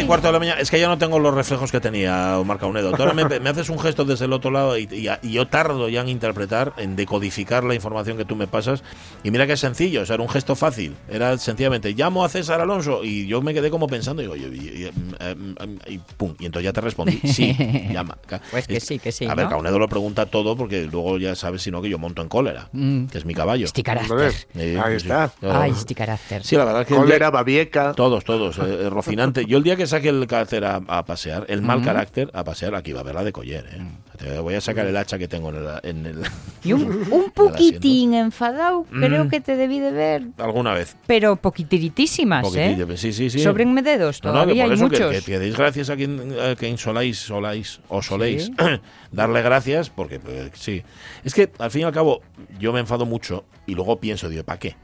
Las 12 y cuarto de la mañana. Es que ya no tengo los reflejos que tenía Omar Caunedo. Tú ahora me, me haces un gesto desde el otro lado y, y- y yo tardo ya en interpretar, en decodificar la información que tú me pasas. Y mira que es sencillo, o sea, era un gesto fácil. Era sencillamente, llamo a César Alonso. Y yo me quedé como pensando, y digo, y, y- y- em, em, y pum. Y entonces ya te respondí, sí, llama. Pues que sí, que sí, A ver, ¿no? Caunedo lo pregunta todo porque luego ya sabes, si no, que yo monto en cólera, Mm. que es mi caballo. Este carácter. Eh, ahí está. sí. Ay, este carácter. Sí, la verdad es que Cólera, babieca. todos, todos. eh, eh, Rocinante. Yo el día que saque el carácter a, a pasear, el mal carácter a pasear, aquí va a ver la de Coller. ¿eh? Te voy a sacar el hacha que tengo en el. en el- Y un, un poquitín enfadado, creo Mm. que te debí de ver, alguna vez. pero poquitiritísimas, ¿eh? Sí, sí, sí. Sobrenme dedos, No, no, que todavía por hay eso que- muchos. Que, que deis gracias a quien, a quien soláis, soláis o soléis. Sí. Darle gracias, porque pues, sí. Es que al fin y al cabo, yo me enfado mucho y luego pienso, digo, ¿para qué?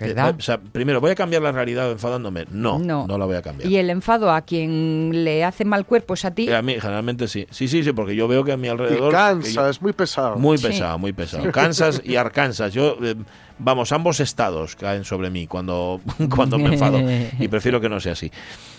¿Verdad? O sea, primero, ¿voy a cambiar la realidad enfadándome? No, no, No. la voy a cambiar. Y el enfado a quien le hace mal cuerpo es a ti. Eh, A mí, generalmente sí. Sí, sí, sí, porque yo veo que a mi Y alrededor. que cansa, yo- es muy pesado. muy Sí. pesado, muy pesado. Kansas y Arkansas. Yo, eh, vamos, ambos estados caen sobre mí cuando, cuando me enfado. Y prefiero que no sea así.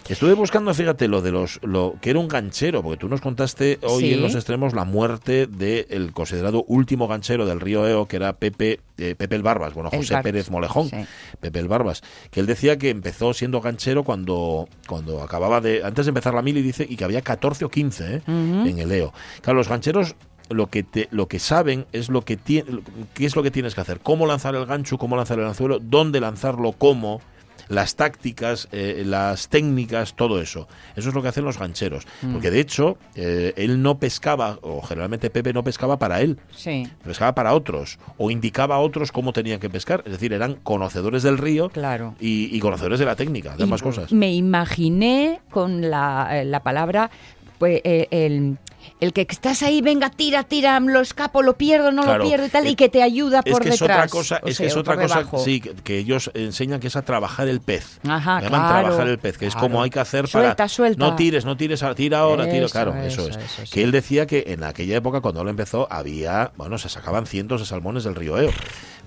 Estuve buscando, fíjate, lo de los. lo que era un ganchero, porque tú nos contaste hoy Sí. en los extremos la muerte del considerado último ganchero del río Eo, que era Pepe, eh, Pepe el Barbas, bueno, José Barbas, Pérez Molejón. sí. Pepe el Barbas, que él decía que empezó siendo ganchero cuando, cuando acababa de, antes de empezar la mili, dice, y que había 14 o 15 ¿eh? en el EO. Claro, los gancheros lo que te, lo que saben es lo que tiene, qué es lo que tienes que hacer, cómo lanzar el gancho, cómo lanzar el anzuelo, dónde lanzarlo, cómo, las tácticas, eh, las técnicas, todo eso. Eso es lo que hacen los gancheros. Porque de hecho, eh, él no pescaba, o generalmente Pepe no pescaba para él, Sí, pescaba para otros, o indicaba a otros cómo tenían que pescar. Es decir, eran conocedores del río claro. y, y conocedores de la técnica, de ambas cosas. Me imaginé con la, eh, la palabra, pues, eh, el, el que estás ahí, venga, tira, tira, lo escapo, lo pierdo, no Claro. lo pierdo y tal, Eh, y que te ayuda Es por que es detrás. otra cosa, es sea, que es otra cosa, sí, que, que ellos enseñan que es a trabajar el pez. Ajá, Le llaman claro, trabajar el pez, que es como hay que hacer Suelta, para suelta. no tires, no tires, tira ahora, tira, Eso, claro, eso, eso, es. eso. Que él decía que en aquella época cuando él empezó había, bueno, se sacaban cientos de salmones del río Eo.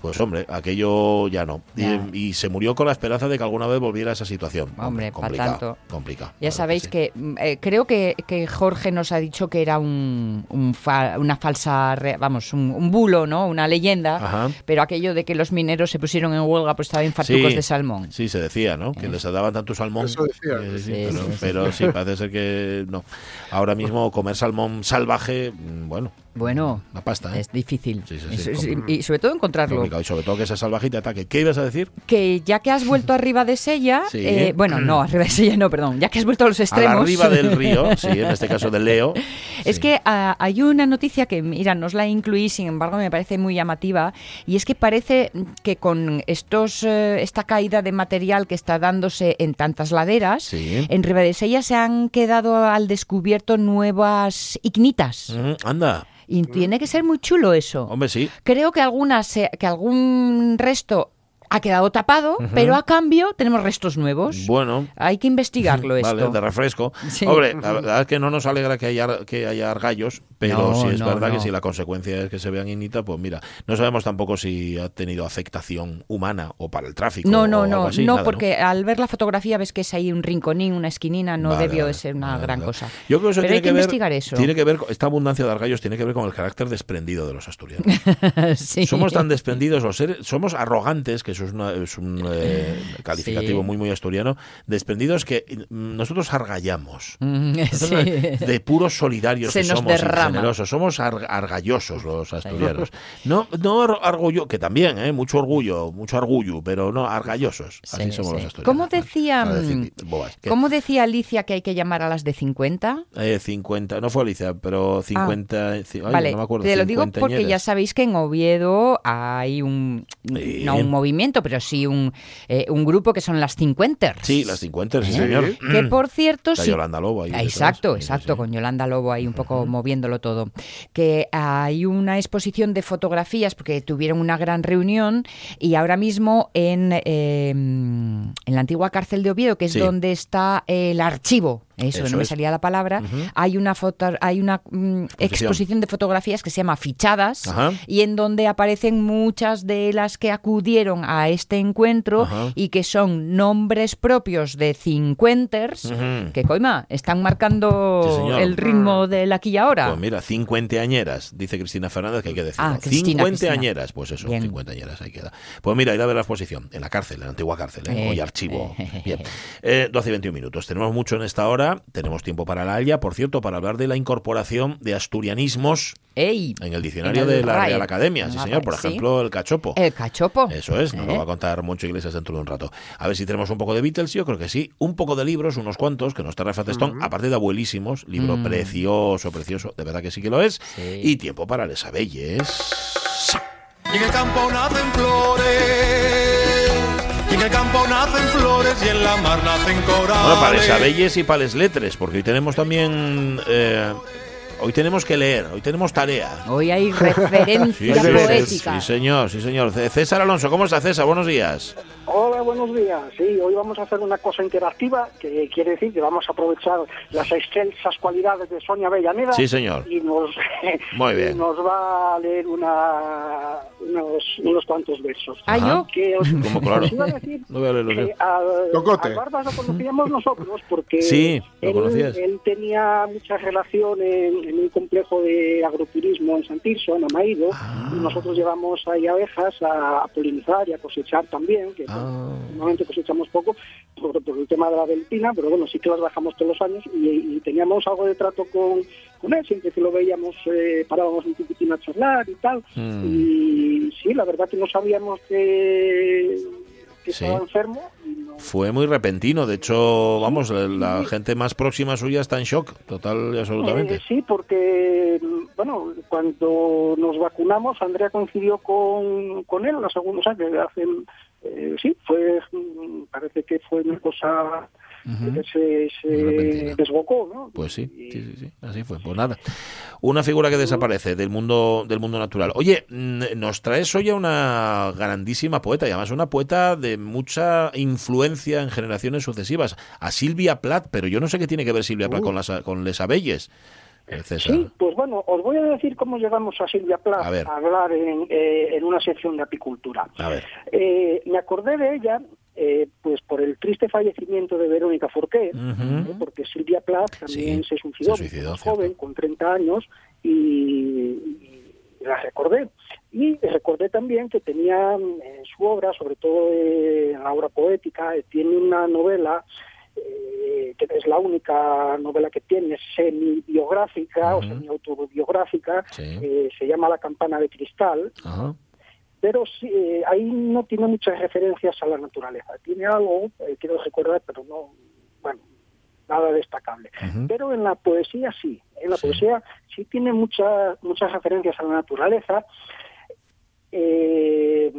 Pues hombre, aquello ya no. Y- Ya. Y, se murió con la esperanza de que alguna vez volviera a esa situación. Hombre, pa' complicado, tanto. complicado. Ya claro sabéis sí. que, mm, eh, creo que, que Jorge nos ha dicho que era un, un fa- una falsa, re- vamos, un, un bulo, ¿no? Una leyenda. Ajá. Pero aquello de que los mineros se pusieron en huelga pues estaban fartucos Sí, de salmón. Sí, se decía, ¿no? Que les daban tanto salmón. Eso decía. Eh, sí, Sí, pero, sí, sí. pero sí, parece ser que no. Ahora mismo comer salmón salvaje, mm, bueno, Bueno, la pasta, ¿eh? es difícil. Sí, sí, sí, Es- es- complicado. y sobre todo encontrarlo. Complicado, y sobre todo que y te ataque. ¿Qué ibas a decir? Que ya que has vuelto arriba de Sella, Sí. eh, bueno, no, arriba de Sella no, perdón, ya que has vuelto a los A extremos. la arriba del río, sí, en este caso del Leo. Es sí. que ah, hay una noticia que, mira, no os la incluí, sin embargo me parece muy llamativa, y es que parece que con estos eh, esta caída de material que está dándose en tantas laderas, Sí. en Ribadesella se han quedado al descubierto nuevas ignitas. Anda, Y tiene que ser muy chulo eso. hombre, sí. Creo que algunas, se- que algún resto ha quedado tapado, pero a cambio tenemos restos nuevos. Bueno. Hay que investigarlo esto. Vale, de refresco. Sí. Hombre, la verdad es que no nos alegra que haya, que haya argallos, pero No, sí es no, verdad que si la consecuencia es que se vean ignita, pues mira, no sabemos tampoco si ha tenido afectación humana o para el tráfico. No, o no, algo no, así, no, nada, porque al ver la fotografía ves que es ahí un rinconín, una esquinina, no Vale, debió de ser una vale, gran cosa. Yo creo que eso Pero tiene hay que, ver, investigar eso. Tiene que ver, con- esta abundancia de argallos tiene que ver con el carácter desprendido de los asturianos. Sí. Somos tan desprendidos los seres, somos arrogantes que eso es, una- es un eh, calificativo Sí. muy, muy asturiano, desprendidos que mm, nosotros argallamos. Nosotros sí. De puros solidarios Se que nos somos, generosos, somos ar- argallosos los asturianos. No, no argollo, que también, ¿eh? mucho orgullo, mucho orgullo, pero no, argallosos. Así Sí, somos los asturianos. ¿Cómo decía, decir mm. ¿Cómo decía Alicia que hay que llamar a las de 50? Eh, 50, no fue Alicia, pero 50, ci- ay, Ah, vale, no me acuerdo. te lo digo 50 porque ya sabéis que en Oviedo hay un, Sí. no un movimiento, pero sí un, eh, un grupo que son las cincuenters. Sí, las 50, sí, ¿Eh? señor. Que por cierto, Está sí. Yolanda Lobo ahí Ah, detrás. Exacto, Sí, sí, exacto, con Yolanda Lobo ahí un poco moviéndolo todo. Que hay una exposición de fotografías porque tuvieron una gran reunión y ahora mismo en, eh, en la antigua cárcel de Oviedo, que es donde está el archivo, eso, Eso no me es. salía la palabra, hay una foto, hay una mm, exposición de fotografías que se llama Fichadas Ajá. y en donde aparecen muchas de las que acudieron a este encuentro Ajá. y que son nombres propios de cincuenters que coima, están marcando Sí, el ritmo del aquí y ahora. Pues mira, 50 añeras, dice Cristina Fernández, que hay que decir. Ah, Cristina, 50 Cristina. añeras, pues eso, Bien. 50 añeras, ahí queda. Pues mira, ir a ver la exposición, en la cárcel, en la antigua cárcel, ¿eh? Eh, hoy archivo. eh, Bien. Eh, 12 y 21 minutos. Tenemos mucho en esta hora, tenemos tiempo para la Haya, por cierto, para hablar de la incorporación de asturianismos ¡Ey! en el diccionario En el de la. Real Academia. Sí, la señor, por sí. ejemplo, el cachopo. El cachopo. Eso es, nos lo ¿Eh? va a contar Moncho Iglesias dentro de un rato. A ver si tenemos un poco de Beatles, yo creo que sí. Un poco de libros, unos cuantos, que nos trae Rafa Testón, aparte de abuelísimos, libro Mm. precioso, precioso, de verdad que sí que lo es. Sí. Y tiempo para Les Abelles. Y en el campo nacen flores, y en el campo nacen flores, y en la mar nacen corales. Bueno, para Les Abelles y para Les Letres, porque hoy tenemos también... eh, hoy tenemos que leer, hoy tenemos tarea. Hoy hay referencia Sí, señor. poética. Sí, señor, sí, señor. César Alonso, ¿cómo está César? Buenos días. Hola, buenos días. Sí, hoy vamos a hacer una cosa interactiva, que quiere decir que vamos a aprovechar las excelsas cualidades de Sonia Bellaneda. Sí, señor. Y nos, Muy bien. y nos va a leer una, unos, unos cuantos versos. ¿Ah, yo? Que os, Como claro. os iba a decir No voy a leerlos yo. que al, Barbas lo conocíamos nosotros porque Sí, lo él, él tenía mucha relación en, en un complejo de agroturismo en San Tirso, en Amaído, Ah. y nosotros llevamos ahí abejas a, a polinizar y a cosechar también, que Ah. Normalmente cosechamos poco por, por el tema de la delpina, pero bueno, sí que las bajamos todos los años y, y teníamos algo de trato con, con él, siempre que lo veíamos eh, parábamos un poquitín a charlar y tal, Mm. y sí, la verdad que no sabíamos que, que Sí. estaba enfermo. y no- Fue muy repentino, de hecho, vamos, la, gente más próxima suya está en shock, total y absolutamente. Eh, sí, porque, bueno, cuando nos vacunamos, Andrea coincidió con, con él la segunda, o sea, que hace, eh, sí, fue, parece que fue una cosa que se, se desbocó, ¿no? Pues sí, Y- sí, sí, sí, así fue. Pues nada, una figura que desaparece del mundo del mundo natural. Oye, nos traes hoy a una grandísima poeta, y además una poeta de mucha influencia en generaciones sucesivas, a Silvia Plath, pero yo no sé qué tiene que ver Silvia Plath con las con Les Abelles, César. Sí, pues bueno, os voy a decir cómo llegamos a Silvia Plath A hablar en, eh, en una sección de apicultura. A ver. Eh, me acordé de ella eh, pues por el triste fallecimiento de Verónica Forqué. ¿eh? porque Silvia Plath también Sí, se suicidó, se joven, con 30 años, y, y la recordé. Y recordé también que tenía mm, en su obra, sobre todo en la obra poética, eh, tiene una novela eh, que es la única novela que tiene semi-biográfica o semi-autobiográfica, Sí. eh, se llama La campana de cristal, pero eh, ahí no tiene muchas referencias a la naturaleza. Tiene algo, eh, quiero recordar, pero no, bueno, nada destacable. Pero en la poesía sí, en la Sí. poesía sí tiene muchas muchas referencias a la naturaleza, eh,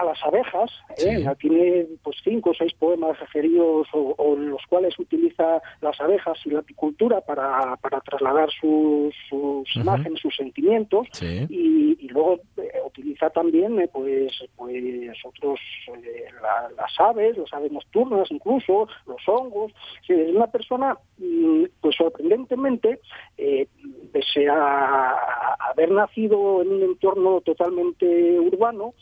a las abejas, ¿eh? Sí. tiene pues cinco o seis poemas referidos o, o en los cuales utiliza las abejas y la apicultura para, para trasladar sus, sus imágenes, sus sentimientos Sí. y, y luego eh, utiliza también eh, pues pues otros eh, la- las aves las aves nocturnas incluso los hongos Sí, es una persona mm, pues sorprendentemente pese a haber nacido en un entorno totalmente urbano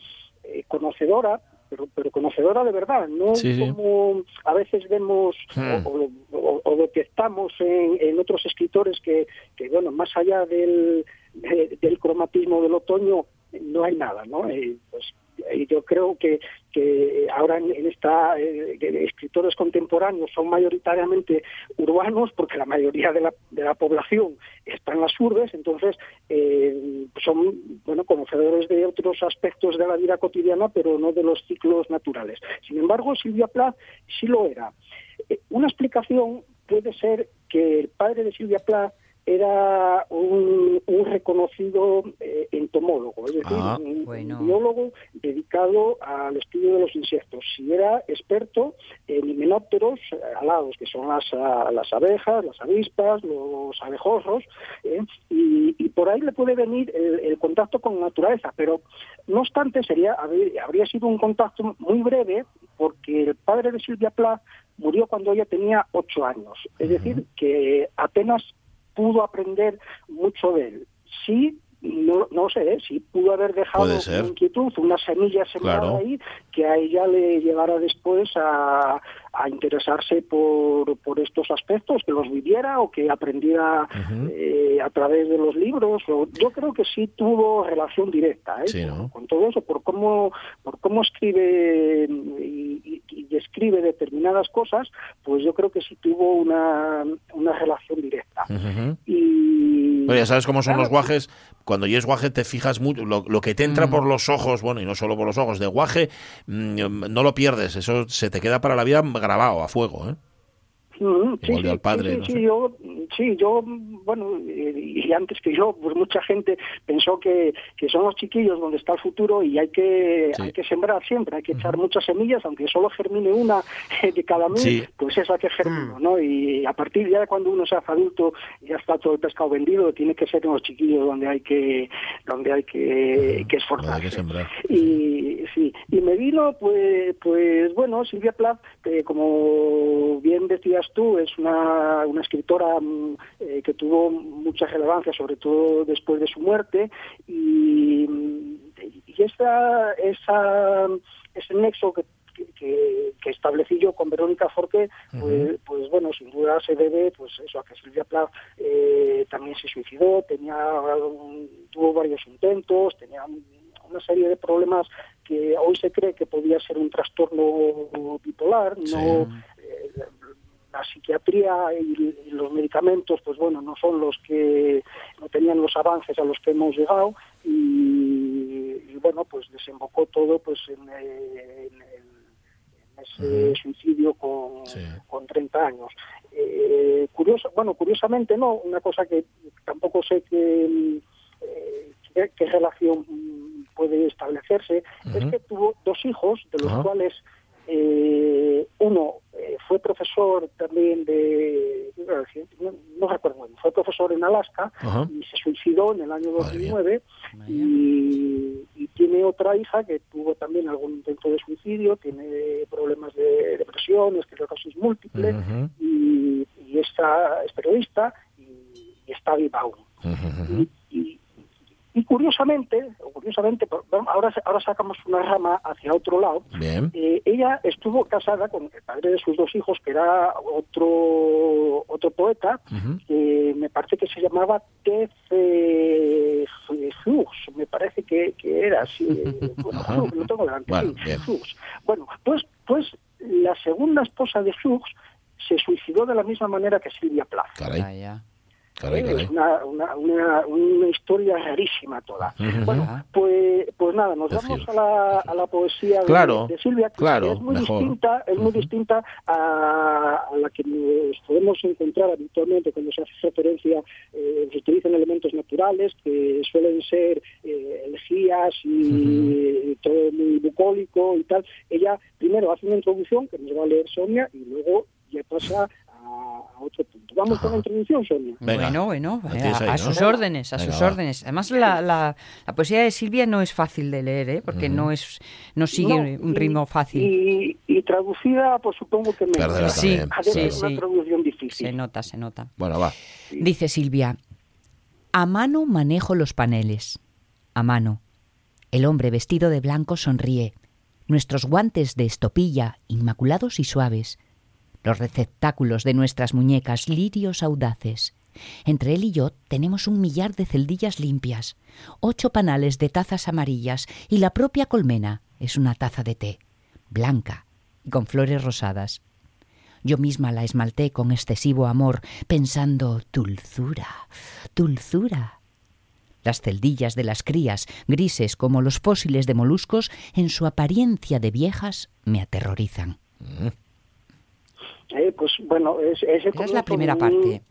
eh, conocedora pero, pero conocedora de verdad, no Sí, sí. como a veces vemos Hmm. o, o- o detectamos en, en otros escritores que, que, bueno, más allá del, de- del cromatismo del otoño, no hay nada, ¿no? Eh, pues, eh, yo creo que, que ahora en, esta eh, escritores contemporáneos son mayoritariamente urbanos porque la mayoría de la, de la población está en las urbes, entonces eh, son bueno conocedores de otros aspectos de la vida cotidiana, pero no de los ciclos naturales. Sin embargo, Silvia Plath sí lo era. Eh, Una explicación puede ser que el padre de Silvia Plath era un, un reconocido eh, entomólogo, es decir, Ah. un, Bueno. biólogo dedicado al estudio de los insectos. Si era experto en himenópteros eh, alados, que son las, ah, las abejas, las avispas, los abejorros, ¿eh? y, y por ahí le puede venir el, el contacto con la naturaleza, pero no obstante sería habría, habría sido un contacto muy breve porque el padre de Silvia Plath murió cuando ella tenía ocho años, es decir, que apenas pudo aprender mucho de él. Sí, no, no sé, ¿eh? sí pudo haber dejado una inquietud, una semilla sembrada Claro. ahí que a ella le llevara después a, a interesarse por, por estos aspectos, que los viviera o que aprendiera eh, a través de los libros. O, yo creo que sí tuvo relación directa ¿eh? Sí, con, ¿no? con todo eso, por cómo, por cómo escribe y, y- y describe determinadas cosas, pues yo creo que sí tuvo una, una relación directa. Ujú. Y ya sabes cómo son Claro. los guajes. Cuando es guaje te fijas mucho. Lo, lo que te Mm. entra por los ojos, bueno, y no solo por los ojos, de guaje, mm, no lo pierdes. Eso se te queda para la vida grabado a fuego, ¿eh? Ujú, Igual de al padre, sí, no sí, sé. yo, sí, yo, bueno, y y antes que yo, pues mucha gente pensó que, que son los chiquillos donde está el futuro y hay que, Sí. hay que sembrar siempre, hay que echar muchas semillas, aunque solo germine una de cada mil, Sí. pues esa que germina, ¿no? Y a partir ya de cuando uno se hace adulto, ya está todo el pescado vendido, tiene que ser en los chiquillos donde hay que, donde hay que, que esforzarse. Hay que sembrar. Y sí, y me vino, pues, pues bueno, Silvia Plath, que como bien decías tú, es una, una escritora mm, eh, que tuvo mucha relevancia, sobre todo después de su muerte, y, y esa, esa, ese nexo que que, que establecí yo con Verónica Forqué, pues, pues bueno, sin duda se debe pues eso a que Silvia Plath eh, también se suicidó, tenía tuvo varios intentos, tenía un- una serie de problemas que hoy se cree que podía ser un trastorno bipolar, Sí. no eh, la psiquiatría y, los medicamentos, pues bueno, no son los que no tenían los avances a los que hemos llegado y, y bueno, pues desembocó todo pues en, eh, en ese suicidio con, Sí. con 30 años. Eh, curioso, bueno, curiosamente no, una cosa que tampoco sé que, eh, qué, qué relación puede establecerse, es que tuvo dos hijos, de los cuales eh, uno eh, fue profesor también de, no, no recuerdo muy bien, fue profesor en Alaska y se suicidó en el año Madre mía. 2009 y, y tiene otra hija que tuvo también algún intento de suicidio, tiene problemas de depresión, esclerosis múltiple Ujú. y, y esta es periodista y, y está viva aún. Y- y curiosamente, o curiosamente, ahora, ahora sacamos una rama hacia otro lado, Bien. eh, ella estuvo casada con el padre de sus dos hijos, que era otro otro poeta, que me parece que se llamaba. Hughes, me parece que, que era así. eh, bueno, lo tengo delante, Bueno, sí. Bueno, pues, pues la segunda esposa de Hughes se suicidó de la misma manera que Silvia Plath. Caray, ya. Caray, Eh, caray. Es una, una, una, una historia rarísima toda. Bueno, pues, pues nada, nos vamos a la, a la poesía de- Claro, de, Silvia, que claro, es muy mejor. distinta, es muy distinta a, a la que nos podemos encontrar habitualmente cuando se hace referencia, eh, se utilizan elementos naturales que suelen ser eh, elegías y todo muy bucólico y tal. Ella primero hace una introducción que nos va a leer Sonia y luego ya pasa Vamos con la introducción, Sonia. Venga. Bueno, bueno, La a, tienes ahí, a ¿no? sus órdenes, a Venga, sus va. órdenes. Además, la, la, la poesía de Silvia no es fácil de leer, ¿eh? porque no es no sigue No, un y- ritmo fácil. Y, y traducida, pues supongo que. Perderá Sí, sí, una traducción difícil. Se nota, se nota. Bueno, va. Dice Silvia, a mano manejo los paneles. A mano. El hombre vestido de blanco sonríe. Nuestros guantes de estopilla, inmaculados y suaves. Los receptáculos de nuestras muñecas, lirios audaces. Entre él y yo tenemos un millar de celdillas limpias, ocho panales de tazas amarillas y la propia colmena es una taza de té. blanca y con flores rosadas. Yo misma la esmalté con excesivo amor, pensando dulzura, dulzura. Las celdillas de las crías, grises como los fósiles de moluscos, en su apariencia de viejas, me aterrorizan. Eh, pues bueno, es, ese es la primera un-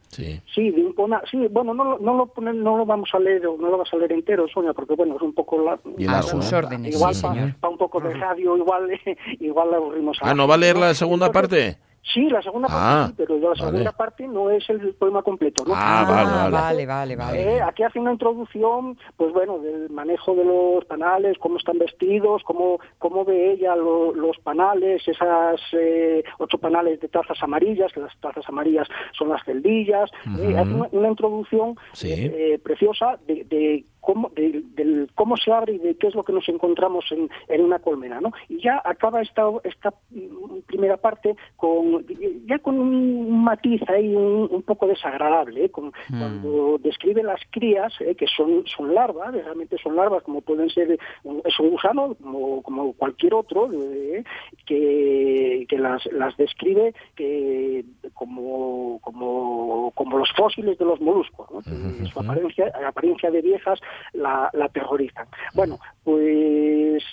Sí. Sí, de sí, bueno, no, lo- no, lo ponen- no lo vamos a leer, no lo vas a leer entero, Sonia, porque bueno, es un poco la, Y A largo, sus ¿eh? órdenes, igual sí, pa- señor. pa un poco de radio, igual, igual le aburrimos a Ah, ¿no va a leer la segunda parte? Sí, la segunda parte Ah, sí, pero la vale. segunda parte no es el poema completo. ¿no? Ah, vale, vale. vale, vale, vale. Eh, aquí hace una introducción, pues bueno, del manejo de los panales, cómo están vestidos, cómo, cómo ve ella lo- los panales, esas eh, ocho panales de tazas amarillas, que las tazas amarillas son las celdillas. Eh, hace una, una introducción Sí. eh, preciosa de, de cómo, de- del cómo se abre y de qué es lo que nos encontramos en, en una colmena, ¿no? Y ya acaba esta, esta mm, primera parte con ya con un matiz ahí un, un poco desagradable, ¿eh? Con- cuando describe las crías, ¿eh? que son, son larvas, realmente son larvas, como pueden ser, es un gusano, como, como cualquier otro, ¿eh? que, que las, las describe que como, como, como los fósiles de los moluscos, ¿no? Su apariencia, apariencia de viejas la, la aterrorizan. Bueno, pues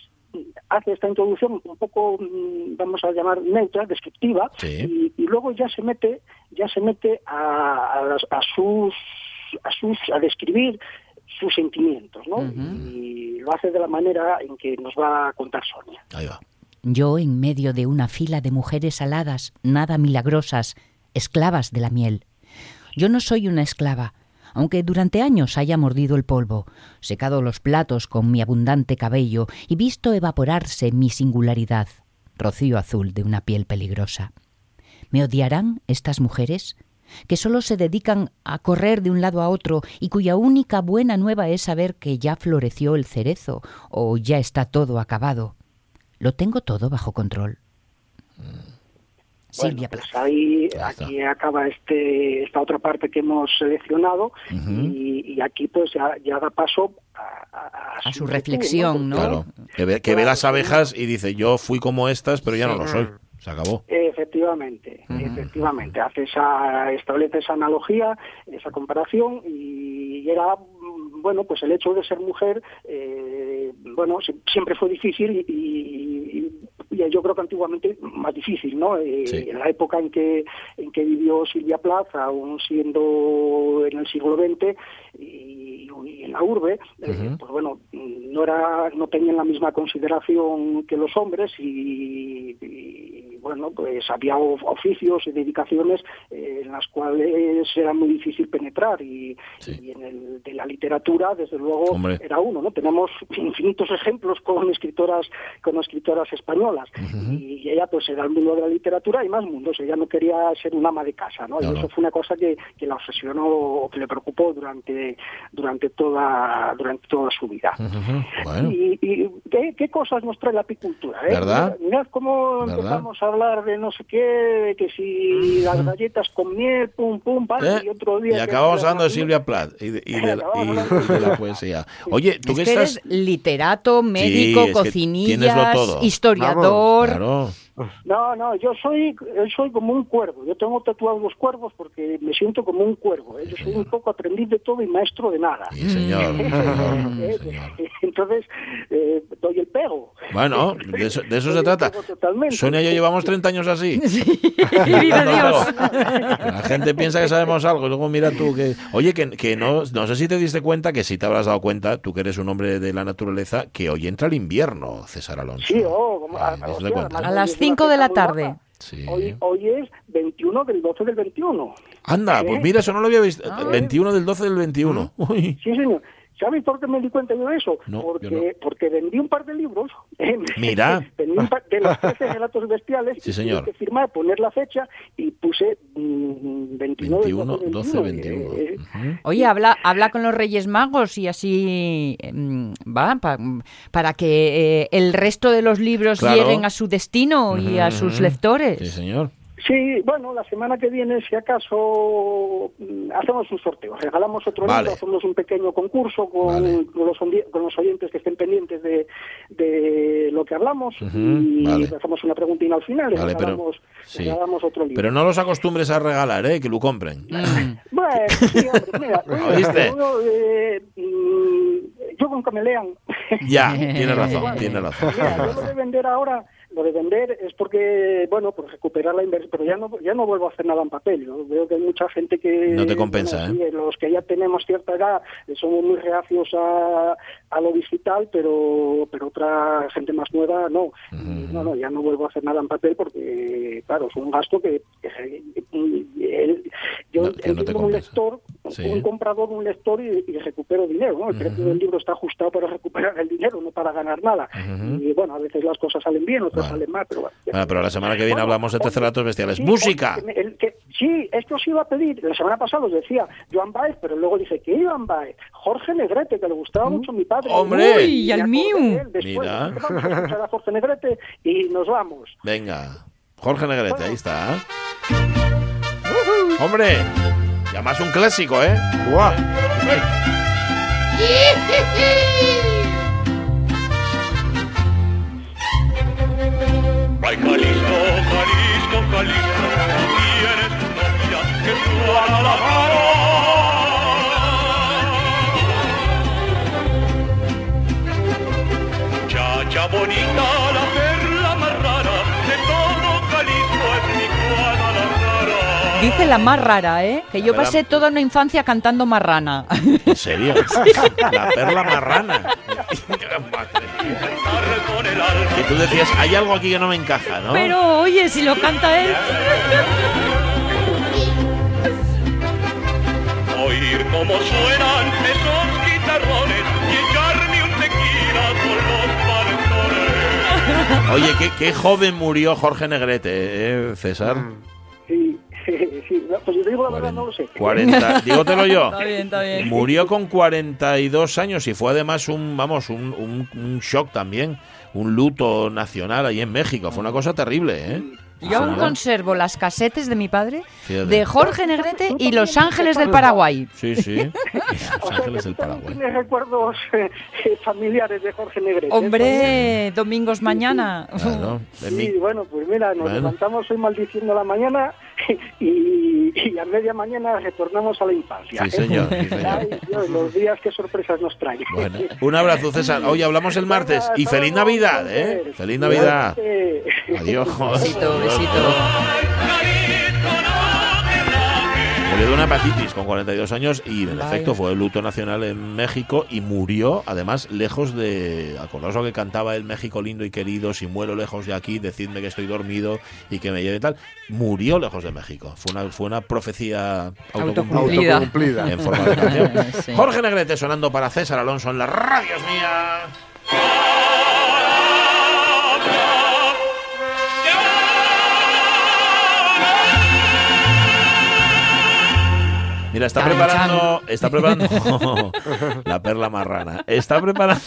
hace esta introducción un poco mm, vamos a llamar neutra descriptiva Sí. y, y luego ya se mete ya se mete a, a las- a sus a sus a describir sus sentimientos ¿no? y lo hace de la manera en que nos va a contar Sonia Ahí va. Yo en medio de una fila de mujeres aladas, nada milagrosas, esclavas de la miel. Yo no soy una esclava, aunque durante años haya mordido el polvo, secado los platos con mi abundante cabello y visto evaporarse mi singularidad, rocío azul de una piel peligrosa. ¿Me odiarán estas mujeres? que solo se dedican a correr de un lado a otro y cuya única buena nueva es saber que ya floreció el cerezo o ya está todo acabado. Lo tengo todo bajo control. Silvia Bueno, pues ahí aquí acaba este esta otra parte que hemos seleccionado y, y aquí pues ya, ya da paso a, A su reflexión, ¿no? Claro. Que ve, que ve las abejas y dice, yo fui como estas, pero ya no lo soy. Se acabó. Efectivamente, efectivamente, hace esa, establece esa analogía, esa comparación y era, bueno, pues el hecho de ser mujer, eh, bueno, si- siempre fue difícil y, y- y yo creo que antiguamente más difícil, ¿no? Eh, Sí. En la época en que en que vivió Silvia Plath, aún siendo en el siglo XX y, y en la urbe, eh, pues bueno, no era, no tenían la misma consideración que los hombres y, y, bueno, pues había of- oficios y dedicaciones eh, en las cuales era muy difícil penetrar y, Sí. y en el de la literatura, desde luego, Hombre. era uno, ¿no? Tenemos infinitos ejemplos con escritoras, con escritoras españolas y ella pues era el mundo de la literatura y más mundos, ella no quería ser una ama de casa, ¿no? Y eso fue una cosa que, que la obsesionó o que le preocupó durante durante toda durante toda su vida. Bueno. Y, y ¿qué, qué cosas nos trae la apicultura? eh? ¿Verdad? Mirad, cómo ¿Verdad? empezamos a hablar de no sé qué, de que si las galletas con miel, pum, pum, pam, ¿Eh? y otro día... Y acabamos hablando de Silvia Plath y de, y de la, y de la poesía. Oye, tú Es que estás... eres literato, médico, tieneslo todo. historiador. Claro. No, no, yo soy, yo soy como un cuervo. Yo tengo tatuados los cuervos porque me siento como un cuervo. ¿eh? Yo soy un poco aprendiz de todo y maestro de nada. Sí, señor. sí, Eh, sí. Entonces, eh, doy el pego. Bueno, de eso, de eso se trata. totalmente. Sonia y yo llevamos 30 años así. Vive Dios. La gente piensa que sabemos algo y luego mira tú que... Oye, que, que no, no sé si te diste cuenta, que si te habrás dado cuenta, tú que eres un hombre de la naturaleza, que hoy entra el invierno, César Alonso. Sí, oh, además A hoy las 5 de la tarde. Sí. Hoy, hoy es 21 del 12 del 21. Anda, pues ¿Eh? mira, eso no lo había visto. 21 del 12 del 21. Uy. Sí, señor. ¿Sabes por qué me di cuenta yo de eso? No, yo porque, no. porque vendí un par de libros. Mira. vendí un par de los 13 relatos bestiales. Sí, y señor. Tuve que firmar, poner la fecha y puse mm, 21, 21, 12, 12, 21. 21. eh, eh, Ujú. Oye, habla, habla con los Reyes Magos y así mm, va pa- para que eh, el resto de los libros Claro. lleguen a su destino y a sus lectores. Sí, señor. Sí, bueno, la semana que viene, si acaso, mm, hacemos un sorteo. Regalamos otro Vale. libro, hacemos un pequeño concurso con, Vale. con los, con los oyentes que estén pendientes de, de lo que hablamos y vale. hacemos una preguntina al final y Vale, pero- regalamos, sí. regalamos otro libro. Pero no los acostumbres a regalar, ¿eh? Que lo compren. Mm. Bueno, sí, hombre, mira, eh, mm, yo con que me lean. Ya, tienes razón, Bueno, tienes razón. Mira, yo lo de vender ahora, lo de vender es porque, bueno, pues recuperar la inversión, pero ya no, ya no vuelvo a hacer nada en papel. Yo veo que hay mucha gente que... No te compensa, bueno, ¿eh? Los que ya tenemos cierta edad somos muy reacios a, a lo digital, pero pero otra gente más nueva no. No, no, ya no vuelvo a hacer nada en papel porque, claro, es un gasto que... que- yo No, un lector, Sí. un comprador de un lector y, y recupero dinero. ¿no? El precio del libro está ajustado para recuperar el dinero, no para ganar nada. Y bueno, a veces las cosas salen bien, otras salen mal, pero bueno. Bueno, pero la semana que viene Bueno, hablamos de terceratos bestiales. sí, ¡Música! el sí, esto os iba a pedir. La semana pasada os decía Joan Baez, pero luego dije, ¿qué Joan Baez? Jorge Negrete, que le gustaba mucho mi padre. ¡Hombre! Uy, Y y al mío. después. Mira. Vamos a Jorge Negrete y nos vamos. Venga, Jorge Negrete, ahí está. Hombre, ya más un clásico, ¿eh? ¡Guau! Ay, Jalisco, Jalisco, Jalisco, la más rara, ¿eh? Que yo pasé toda una infancia cantando marrana. ¿En serio? La perla marrana. Y tú decías, hay algo aquí que no me encaja, ¿no? Pero oye, si lo canta él. Oír cómo suenan esos guitarrones y echarme un tequila con los. Oye, qué, qué joven murió Jorge Negrete, ¿eh, César? Sí, sí, no, pues yo te digo la verdad, no lo sé. 40, dígotelo yo. Está bien, está bien. Murió con 42 años y fue además un, vamos, un, un- un shock también, un luto nacional ahí en México. Fue una cosa terrible, ¿eh? Yo aún conservo las casetes de mi padre Fíjate. de Jorge Negrete y Los Ángeles del Paraguay. Sí, sí. Los Ángeles del Paraguay. tienes recuerdos eh, familiares de Jorge Negrete. ¿eh? Hombre, domingos mañana. Claro, Sí, bueno, pues mira, nos Bueno. levantamos hoy maldiciendo la mañana y, y a media mañana retornamos a la infancia. Sí, señor, sí, señor. Ay, Dios, los días qué sorpresas nos traen. Bueno, un abrazo, César. Hoy hablamos el martes y feliz Navidad, ¿eh? Feliz Navidad. Adiós. Besito, besito. Murió de una hepatitis con 42 años y en Vaya. efecto fue el luto nacional en México y murió además lejos de... Acordaos lo que cantaba el México lindo y querido, si muero lejos de aquí, decidme que estoy dormido y que me lleve tal. Murió lejos de México. Fue una, fue una profecía autocumplida. Autocumplida. Autocumplida. En forma de canción. Sí. Jorge Negrete sonando para César Alonso en la radio es Mira, está preparando, está preparando la perla marrana. Está preparando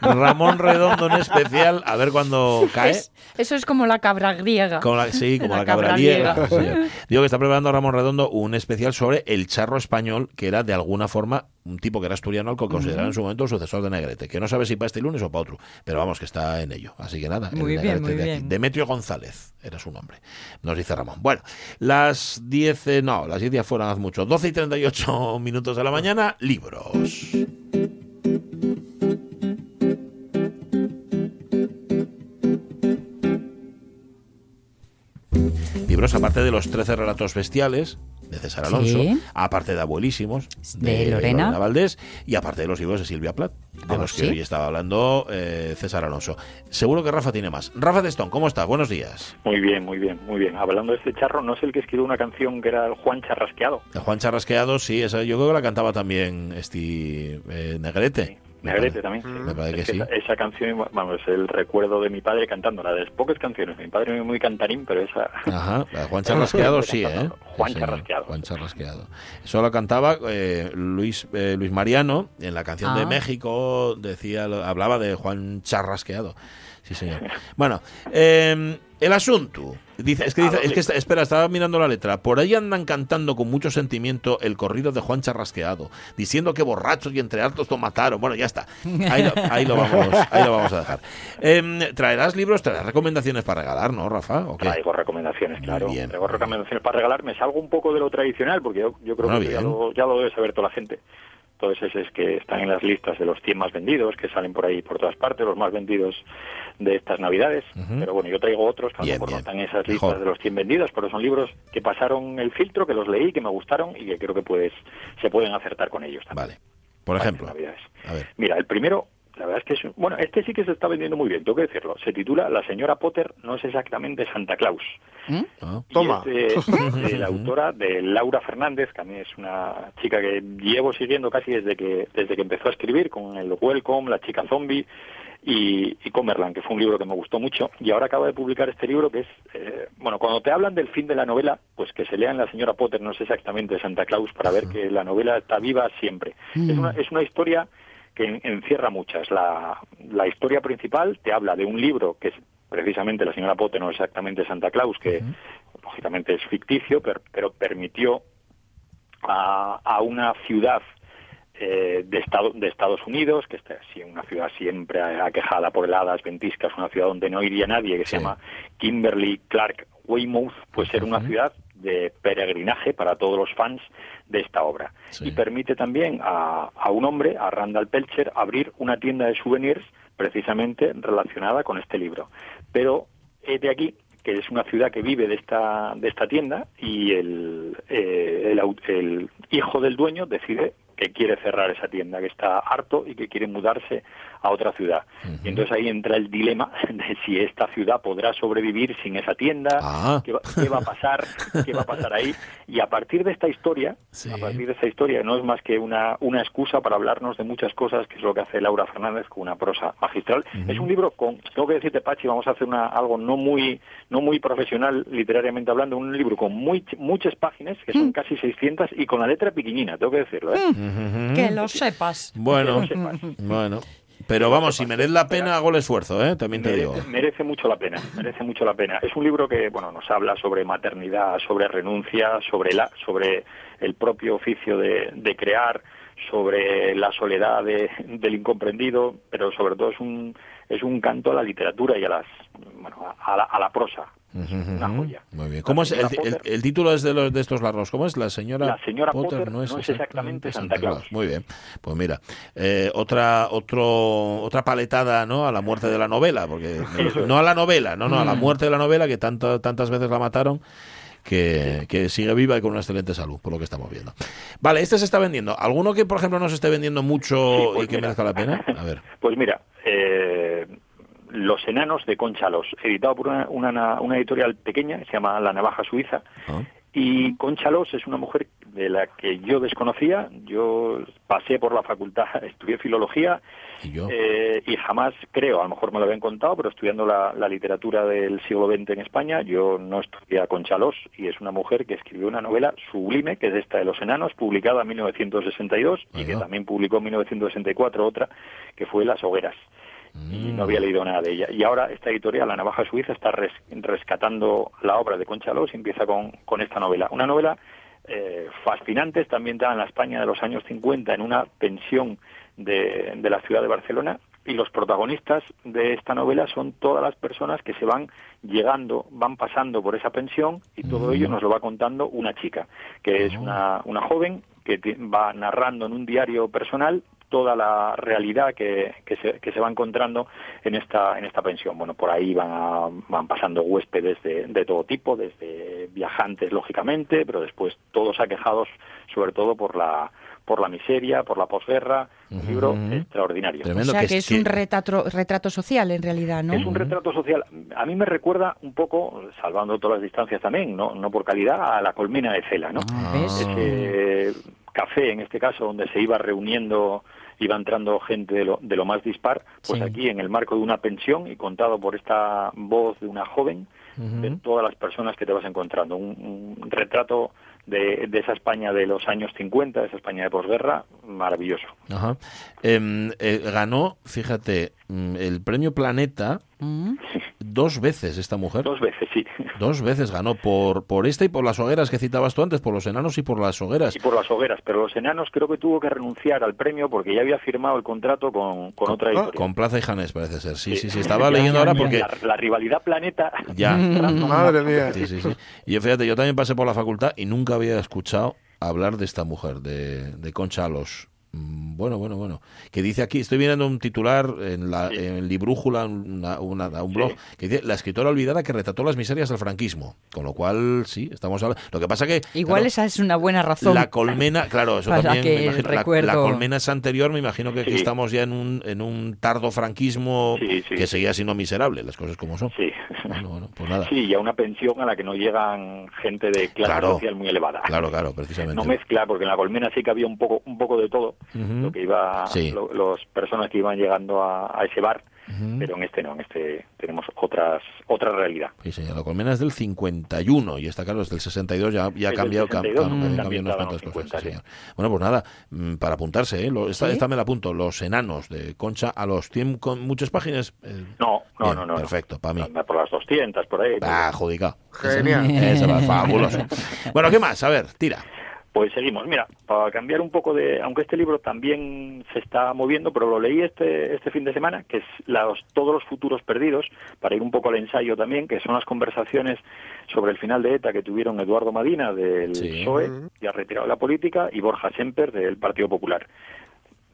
Ramón Redondo en especial, a ver cuándo cae. Es- eso es como la cabra griega. Como la- sí, como la, La cabra cabra griega. griega. sí, señor. Digo que está preparando Ramón Redondo un especial sobre el charro español, que era de alguna forma un tipo que era asturiano al que consideraron en su momento el sucesor de Negrete, que no sabe si para este lunes o para otro, pero vamos, que está en ello. Así que nada, el Muy bien, muy de aquí. bien. Demetrio González era su nombre, nos dice Ramón. Bueno, las 10, eh, no, las 10 ya fueron hace mucho, 12 y 38 minutos de la mañana, libros. Libros, aparte de los 13 relatos bestiales de César Alonso, Sí. aparte de Abuelísimos De Lorena. Valdés y aparte de los libros de Silvia Plath, de Ah, los que ¿sí? hoy estaba hablando eh, César Alonso. Seguro que Rafa tiene más. Rafa Destón, ¿cómo estás? Buenos días. Muy bien, muy bien, muy bien. Hablando de este charro, ¿no es el que escribió una canción que era el Juan Charrasqueado? De Juan Charrasqueado, sí, esa, yo creo que la cantaba también este eh, Negrete. Negrete parece- también. Me parece que Es que sí. esa, esa canción, vamos, es el recuerdo de mi padre cantándola, de las pocas canciones. Mi padre es muy cantarín, pero esa... Ajá, Juan Charrasqueado sí, ¿eh? Juan Sí, Charrasqueado. Juan Charrasqueado. Eso lo cantaba eh, Luis, eh, Luis Mariano en la canción de Ah. México, decía, hablaba de Juan Charrasqueado. Sí, señor. Bueno, eh, El asunto. Dice, es que ¿A dice, es dónde? que está- espera, estaba mirando la letra. Por ahí andan cantando con mucho sentimiento el corrido de Juan Charrasqueado, diciendo que borrachos y entre hartos lo mataron. Bueno, ya está. Ahí lo, ahí lo vamos, ahí lo vamos a dejar. Em, traerás libros, traerás recomendaciones para regalar, ¿no, Rafa? ¿O qué? Traigo recomendaciones, claro. bien. Traigo recomendaciones para regalar. Me salgo un poco de lo tradicional, porque yo, yo creo Bueno, que ya lo, ya lo debe saber toda la gente. Todos esos que están en las listas de los 100 más vendidos, que salen por ahí por todas partes, los más vendidos de estas Navidades. Pero bueno, yo traigo otros que a lo Bien, mejor no bien. están en esas Mejor. listas de los 100 vendidos, pero son libros que pasaron el filtro, que los leí, que me gustaron y que creo que pues se pueden acertar con ellos también. Vale. Por ejemplo. estas Navidades. A ver. Mira, el primero, la verdad es que es, bueno, este sí que se está vendiendo muy bien, tengo que decirlo. Se titula La señora Potter no es exactamente Santa Claus. Ah, Y Toma. es de, de la autora de Laura Fernández, que a mí es una chica que llevo siguiendo casi desde que desde que empezó a escribir con el Welcome, La chica zombie y, y Comerland, que fue un libro que me gustó mucho. Y ahora acaba de publicar este libro que es, eh, bueno, cuando te hablan del fin de la novela, pues que se lean La señora Potter, no es exactamente Santa Claus, para ver que la novela está viva siempre. Es, una, es una historia que en- encierra muchas. La, la historia principal te habla de un libro que es precisamente La señora Potter, no exactamente Santa Claus, que lógicamente es ficticio, pero, pero permitió a, a una ciudad eh, de, Estado- de Estados Unidos, que está sí, una ciudad siempre aquejada por heladas ventiscas, una ciudad donde no iría nadie, que Sí. se llama Kimberly Clark Weymouth, pues ser una ciudad de peregrinaje para todos los fans de esta obra. Sí. Y permite también a, a un hombre, a Randall Pelcher, abrir una tienda de souvenirs precisamente relacionada con este libro. Pero es de aquí que es una ciudad que vive de esta de esta tienda y el, eh, el, el hijo del dueño decide que quiere cerrar esa tienda, que está harto y que quiere mudarse a otra ciudad. Y entonces ahí entra el dilema de si esta ciudad podrá sobrevivir sin esa tienda, Ah. qué, va, qué va a pasar, qué va a pasar ahí. Y a partir de esta historia, Sí. a partir de esta historia, no es más que una, una excusa para hablarnos de muchas cosas, que es lo que hace Laura Fernández con una prosa magistral. Es un libro con, tengo que decirte, Pachi, vamos a hacer una, algo no muy, no muy profesional literariamente hablando, un libro con muy, muchas páginas, que son casi 600, y con la letra piquiñina, tengo que decirlo. ¿eh? Que lo sepas. Bueno, Que lo sepas. bueno. Pero vamos, si merece la pena, hago el esfuerzo, ¿eh? También te digo. Merece, merece mucho la pena, merece mucho la pena. Es un libro que, bueno, nos habla sobre maternidad, sobre renuncia, sobre la, sobre el propio oficio de, de crear, sobre la soledad de- del incomprendido, pero sobre todo es un es un canto a la literatura y a las, bueno, a la, a la prosa. Es una joya. Muy bien. ¿Cómo es el, el- Potter- el título es de, los, de estos largos? ¿Cómo es? La señora, La señora Potter no es exactamente Santa Claus. Muy bien. Pues mira, eh, otra otro otra paletada ¿no? a la muerte de la novela, porque no a la novela, no, no, a la Mm. muerte de la novela que tanto, tantas veces la mataron. Que, que sigue viva y con una excelente salud, por lo que estamos viendo. Vale, este se está vendiendo. ¿Alguno que, por ejemplo, no se esté vendiendo mucho Sí, pues y que mira. merezca la pena? A ver. Pues mira, eh, Los Enanos de Conchalos, editado por una, una, una editorial pequeña que se llama La Navaja Suiza. Ah. Y Conchalos es una mujer de la que yo desconocía. Yo pasé por la facultad, estudié filología Y yo. eh, y jamás creo, a lo mejor me lo habían contado, pero estudiando la, la literatura del siglo XX en España, yo no estudié a Conchalos y es una mujer que escribió una novela sublime, que es esta de los enanos, publicada en 1962 y que también publicó en 1964 otra, que fue Las Hogueras. Y no había leído nada de ella. Y ahora esta editorial, La Navaja Suiza, está res- rescatando la obra de Conchalos y empieza con, con esta novela. Una novela eh, fascinante, está ambientada en la España de los años 50, en una pensión de, de la ciudad de Barcelona, y los protagonistas de esta novela son todas las personas que se van llegando, van pasando por esa pensión, y todo ello nos lo va contando una chica, que es una, una joven que va narrando en un diario personal toda la realidad que, que, se, que se va encontrando en esta en esta pensión. Bueno, por ahí van, a- van pasando huéspedes de, de todo tipo, desde viajantes lógicamente, pero después todos aquejados sobre todo por la por la miseria, por la posguerra, un libro extraordinario. Tremendo. o sea, que que es es un retrato, retrato social en realidad, ¿no? Es un retrato social. A mí me recuerda un poco, salvando todas las distancias también, no, no por calidad, a la colmena de Cela, ¿no? Ah. Ese café, en este caso, donde se iba reuniendo, iba entrando gente de lo, de lo más dispar, pues Sí. aquí en el marco de una pensión y contado por esta voz de una joven, de todas las personas que te vas encontrando. Un, un retrato de, de esa España de los años 50, de esa España de posguerra, maravilloso. Ajá. Em, eh, ganó, fíjate, mm, el premio Planeta Mm. Dos veces esta mujer. Dos veces, sí. Dos veces ganó por, por esta y por las hogueras que citabas tú antes, por los enanos y por las hogueras. Y por las hogueras, pero los enanos creo que tuvo que renunciar al premio porque ya había firmado el contrato con, con otra editorial. Con Plaza y Janés, parece ser. Sí, sí, sí. Estaba leyendo ahora porque. La, la rivalidad planeta. Ya. Madre mía. Sí, sí, sí. Y fíjate, yo también pasé por la facultad y nunca había escuchado hablar de esta mujer, de, de Concha Alos. Mm, Bueno, bueno, bueno. Que dice aquí, estoy viendo un titular en, la, en Librújula, una- una- un blog, que dice la escritora olvidada que retrató las miserias del franquismo. Con lo cual, sí, estamos hablando. Lo que pasa que. Igual claro, esa es una buena razón. La colmena, claro, eso Para también. que me imagino, la- la, recuerdo- colmena es anterior, me imagino que aquí Sí. estamos ya en un, en un tardo franquismo Sí, sí. que seguía siendo miserable, las cosas como son. Sí. Bueno, bueno, pues nada. Sí, y a una pensión a la que no llegan gente de clase Claro. social muy elevada. Claro, claro, precisamente. No mezclar, porque en la colmena sí que había un poco, un poco de todo, Ujú. lo que iba, Sí. lo- los personas que iban llegando a, a ese bar, pero en este no, en este tenemos otras, otra realidad. Sí, señor. La colmena es del 51 y está claro, es del 62, ya, ya ha cambiado, cam- 62, cam- han cambiado unas cuantas los cosas. 50, sí, señor. Bueno, pues nada, mm, para apuntarse, ¿eh? Lo- esta, ¿Sí? esta me la apunto, Los Enanos de Concha a los. ¿Tienen con muchas páginas? Eh, No, no, bien, no, no. no. Perfecto, para mí. Anda Por las 200, por ahí. Ah, adjudicado. Genial. Ese va, fabuloso. Bueno, ¿qué más? A ver, tira. Pues seguimos. Mira, para cambiar un poco de, aunque este libro también se está moviendo, pero lo leí este este fin de semana, que es los, todos los futuros perdidos, para ir un poco al ensayo también, que son las conversaciones sobre el final de ETA que tuvieron Eduardo Madina del Sí. PSOE, ya retirado de la política, y Borja Semper del Partido Popular.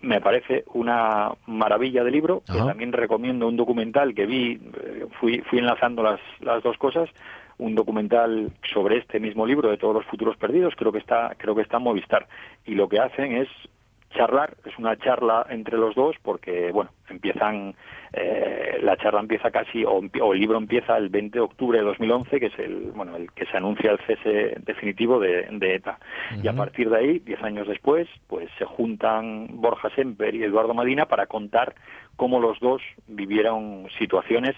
Me parece una maravilla de libro, que también recomiendo un documental que vi, eh, fui, fui enlazando las, las dos cosas, un documental sobre este mismo libro de todos los futuros perdidos, creo que está, creo que está en Movistar. Y lo que hacen es charlar, es una charla entre los dos porque, bueno, empiezan, eh, la charla empieza casi, o, el libro empieza el 20 de octubre de 2011, que es el, bueno, el que se anuncia el cese definitivo de, de ETA. Y a partir de ahí, diez años después, pues se juntan Borja Semper y Eduardo Madina para contar cómo los dos vivieron situaciones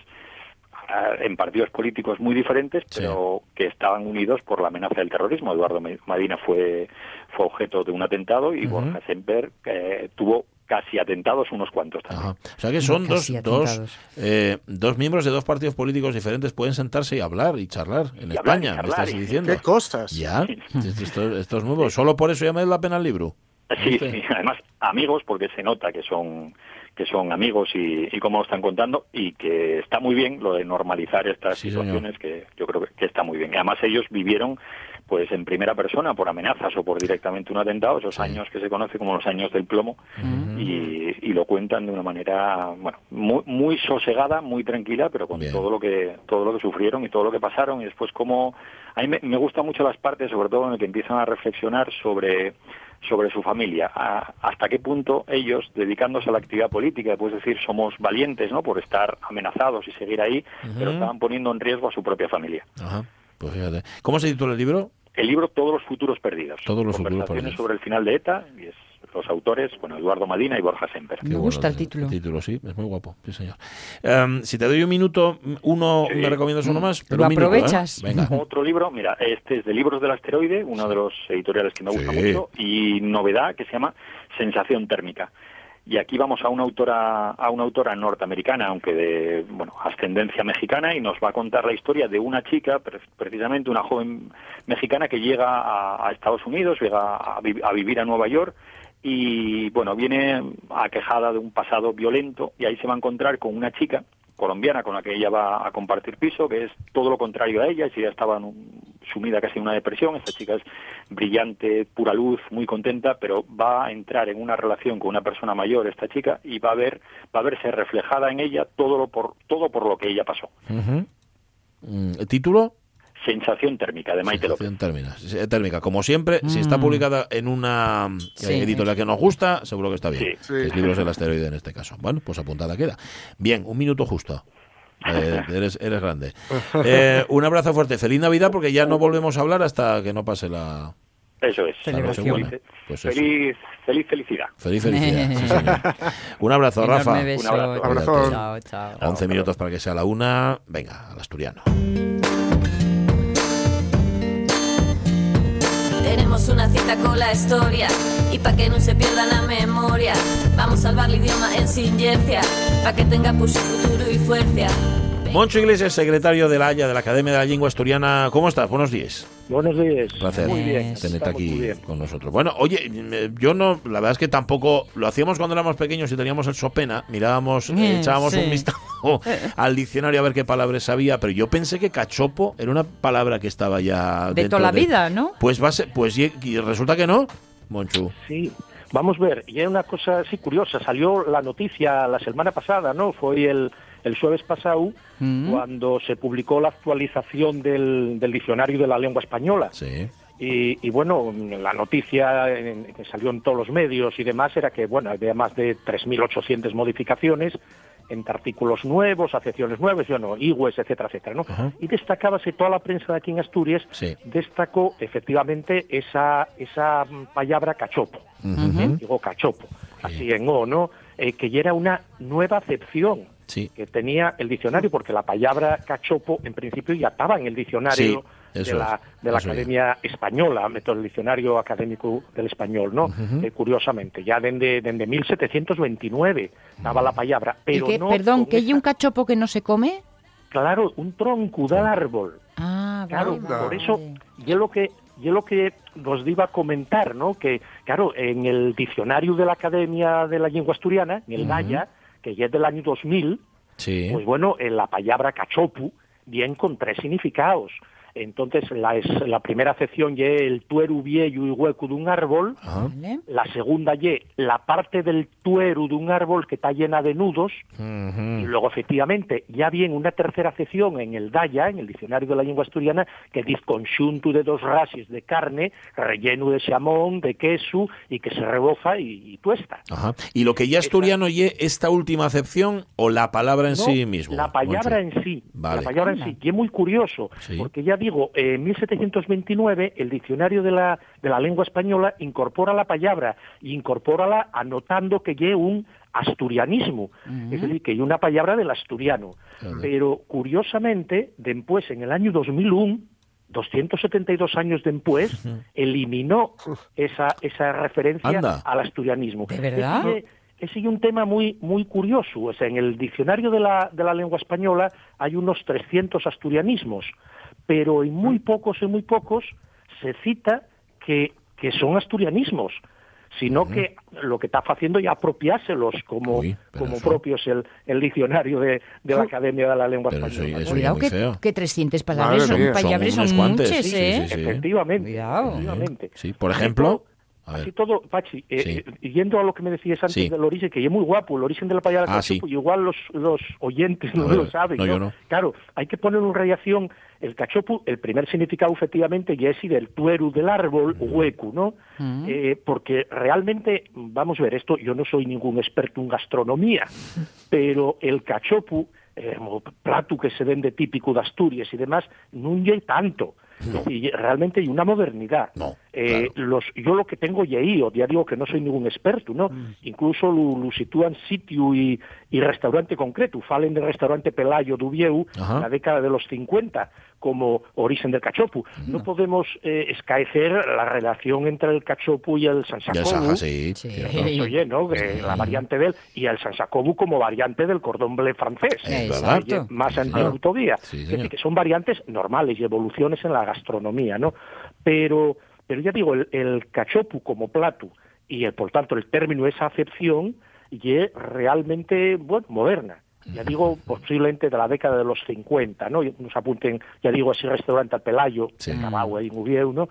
en partidos políticos muy diferentes, Sí. pero que estaban unidos por la amenaza del terrorismo. Eduardo Madina fue, fue objeto de un atentado y Ujú. Borja Semper eh, tuvo casi atentados unos cuantos también. Ajá. O sea que son dos, dos, eh, dos miembros de dos partidos políticos diferentes pueden sentarse y hablar y charlar en Y hablar, España, me estás y- diciendo. ¿Qué cosas? Ya, esto, esto es nuevo. Solo por eso ya me la pena el libro. Sí, ¿Viste? sí, además amigos, porque se nota que son que son amigos y, y cómo lo están contando y que está muy bien lo de normalizar estas Sí, señor. situaciones que yo creo que, está muy bien. Y además ellos vivieron pues en primera persona por amenazas o por directamente un atentado, esos Sí. años que se conoce como los años del plomo y, y lo cuentan de una manera bueno muy, muy sosegada, muy tranquila, pero con Bien. todo lo que todo lo que sufrieron y todo lo que pasaron y después cómo a mí me, me gustan mucho las partes, sobre todo en las que empiezan a reflexionar sobre sobre su familia, a- hasta qué punto ellos, dedicándose a la actividad política, después decir somos valientes, ¿no? Por estar amenazados y seguir ahí, pero estaban poniendo en riesgo a su propia familia. Ajá. Pues fíjate. ¿Cómo se titula el libro? El libro Todos los futuros perdidos. Todos los futuros Conversaciones perdidos. sobre el final de ETA, y es los autores, bueno, Eduardo Madina y Borja Semper. Me gusta el título. título, sí, es muy guapo, sí señor. Em, si te doy un minuto, uno, Sí. ¿me recomiendas uno más? Lo un minuto, ¿eh? aprovechas. Venga. Otro libro, mira, este es de Libros del Asteroide, uno de los editoriales que me gusta Sí. mucho, y novedad que se llama Sensación Térmica. Y aquí vamos a una autora, a una autora norteamericana, aunque de bueno, ascendencia mexicana, y nos va a contar la historia de una chica, pre- precisamente una joven mexicana que llega a, a Estados Unidos, llega a, a vivir a Nueva York y bueno, viene aquejada de un pasado violento y ahí se va a encontrar con una chica colombiana con la que ella va a compartir piso, que es todo lo contrario a ella, si ella estaba sumida casi en una depresión, esta chica es brillante, pura luz, muy contenta, pero va a entrar en una relación con una persona mayor, esta chica, y va a ver, va a verse reflejada en ella todo lo por, todo por lo que ella pasó. ¿El título? Sensación térmica de Maite López. Sensación térmica. Térmica. Como siempre, si está publicada en una Sí. editorial que nos gusta, seguro que está bien. Sí. Es Libros del Asteroide en este caso. Bueno, pues apuntada queda. Bien, un minuto justo. Eh, eres, eres grande. Eh, un abrazo fuerte. Feliz Navidad porque ya no volvemos a hablar hasta que no pase la... Eso es. Feliz, Pues eso. feliz, feliz felicidad. Feliz felicidad. sí, señor. Un abrazo, Rafa. beso. Un abrazo. Abrazo. Chao, chao. 11 minutos para que sea la una. Venga, al asturiano. Tenemos una cita con la historia y pa' que no se pierda la memoria. Vamos a salvar el idioma en silencia, pa' que tenga pulso, futuro y fuerza. Moncho Iglesias, secretario de la Haya de la Academia de la Lengua Asturiana. ¿Cómo estás? Buenos días. Buenos días. Un placer Muy bien. tenerte estamos muy aquí bien. con nosotros. Bueno, oye, eh, yo no, la verdad es que tampoco lo hacíamos cuando éramos pequeños y teníamos el sopena, mirábamos, eh, Mm, echábamos sí. un vistazo al diccionario a ver qué palabras sabía, pero yo pensé que cachopo era una palabra que estaba ya De toda la vida, ¿no? Pues va a ser, pues y, y resulta que no, Monchu. Sí, vamos a ver, y es una cosa así curiosa, salió la noticia la semana pasada, ¿no? Fue el, el jueves pasado Mm. cuando se publicó la actualización del, del diccionario de la lengua española. Sí. Y, y, bueno, la noticia en- que salió en todos los medios y demás era que, bueno, había más de 3.800 modificaciones entre artículos nuevos, acepciones nuevas, bueno, IWES, etcétera, etcétera, ¿no? Ajá. Y destacábase toda la prensa de aquí en Asturias, Sí. destacó efectivamente esa, esa palabra cachopo. Digo cachopo, así en O, ¿no? Eh, que ya era una nueva acepción Sí. que tenía el diccionario, porque la palabra cachopo en principio ya estaba en el diccionario Sí, de la, es, de la es. Academia Española, el diccionario académico del español, ¿no? Eh, curiosamente, ya desde, desde 1729 estaba la palabra, ¿Y pero qué- no perdón, ¿que hay un cachopo que no se come? Claro, un tronco del árbol. Ah, Claro, vale, por eso yo lo que yo lo que os iba a comentar, ¿no? Que claro, en el diccionario de la Academia de la Lengua Asturiana, en el Gaya, que ya es del año 2000, Sí. pues bueno, en la palabra cachopu bien con tres significados. Entonces, la, es, la primera acepción ye el tueru viejo y hueco de un árbol. Vale. la segunda ye la parte del tueru de un árbol que está llena de nudos, y Ujú. luego, efectivamente, ya bien una tercera acepción en el Daya, en el diccionario de la lengua asturiana, que dice conjunto de dos rasis de carne, relleno de jamón, de queso, y que se reboza y, y tuesta. Ajá. ¿Y lo que ya asturiano y esta última acepción o la palabra en No, sí mismo? La palabra en sí. Vale. La palabra en sí. Y es muy curioso, Sí. porque ya digo, en 1729 el diccionario de la, de la lengua española incorpora la palabra y incorpórala anotando que lleve un asturianismo, es decir, que hay una palabra del asturiano. Pero curiosamente, después, en el año 2001, 272 años después, eliminó esa, esa referencia Anda. al asturianismo. ¿De verdad? Ese- ese es un tema muy muy curioso. O sea, en el diccionario de la, de la lengua española hay unos 300 asturianismos, pero en muy pocos, en muy pocos, se cita que, que son asturianismos, sino que lo que está haciendo es apropiárselos como, Uy, como eso- propios el, el diccionario de, de la Academia de la Lengua Pero Española. eso ¿no? ya Cuidado que, que 300 palabras Madre son, palabras Son son, muchas, sí, ¿eh? sí, sí. Efectivamente. Cuidado. efectivamente. Sí, por ejemplo. Así todo, Pachi, eh, Sí. eh, yendo a lo que me decías antes Sí. del origen, que es muy guapo, el origen de la palabra Ah, cachopo, sí. y igual los, los oyentes no lo saben. no, ¿no? yo no. Claro, hay que poner en relación el cachopo, el primer significado efectivamente, y es y del tueru del árbol, hueco, ¿no? Eh, porque realmente, vamos a ver, esto yo no soy ningún experto en gastronomía, pero el cachopo, eh, como plato que se vende típico de Asturias y demás, no hay tanto. Y realmente hay una modernidad. No, Eh, claro. los, yo lo que tengo y ahí, ya digo que no soy ningún experto, ¿no? Incluso lo, lo sitúan sitio y, y restaurante concreto. Falen del restaurante Pelayo Dubieu en la década de los 50 como origen del cachopu. No podemos eh, escaecer la relación entre el cachopu y el sansacobu. Saja, sí. Sí. cierto. Oye, ¿no? Que la variante de él y el sansacobu como variante del cordón bleu francés. Es verdad. Oye, más Sí, antiguo todavía. Sí, es decir, que son variantes normales y evoluciones en la gastronomía, ¿no? Pero, pero ya digo, el, el cachopu como plato y el, por tanto el término, esa acepción, y es realmente, bueno, moderna. Ya digo, posiblemente de la década de los 50, ¿no? Nos apunten, ya digo, ese restaurante al Pelayo, Sí. en Cabau, en Ubieu, ¿no?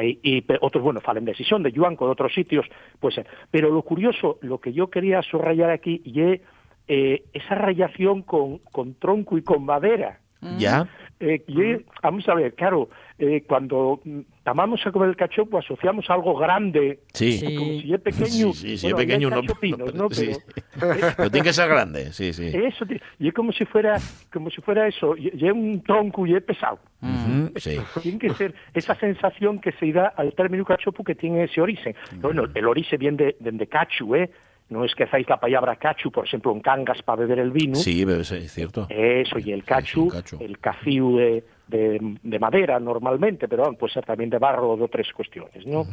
Y otros, bueno, falen de Sison, de Yuanco, de otros sitios, pues, eh, pero lo curioso, lo que yo quería subrayar aquí, y es eh, esa rayación con, con tronco y con madera. Ya. Eh, y es- vamos a ver, claro, eh, cuando llamamos a comer el cachopo asociamos algo grande, Sí. Sí. como si es pequeño. Sí, sí, si es bueno, hay pequeño, no. cachopinos, ¿no? sí. Pero, Pero tiene que ser grande, sí, sí. eso, y es como si fuera, como si fuera eso, y, y es un tronco y es pesado. Ujú, sí. Tiene que ser esa sensación que se da al término cachopo que tiene ese origen. Bueno, el origen viene de, de, de cachu, ¿eh? No es que hacéis la palabra cachu, por ejemplo, en cangas para beber el vino. Sí, pero es es cierto. Eso, y el cachu, sí, cachu. el caciu de, de, de madera normalmente, pero bueno, puede ser también de barro o de otras cuestiones, ¿no?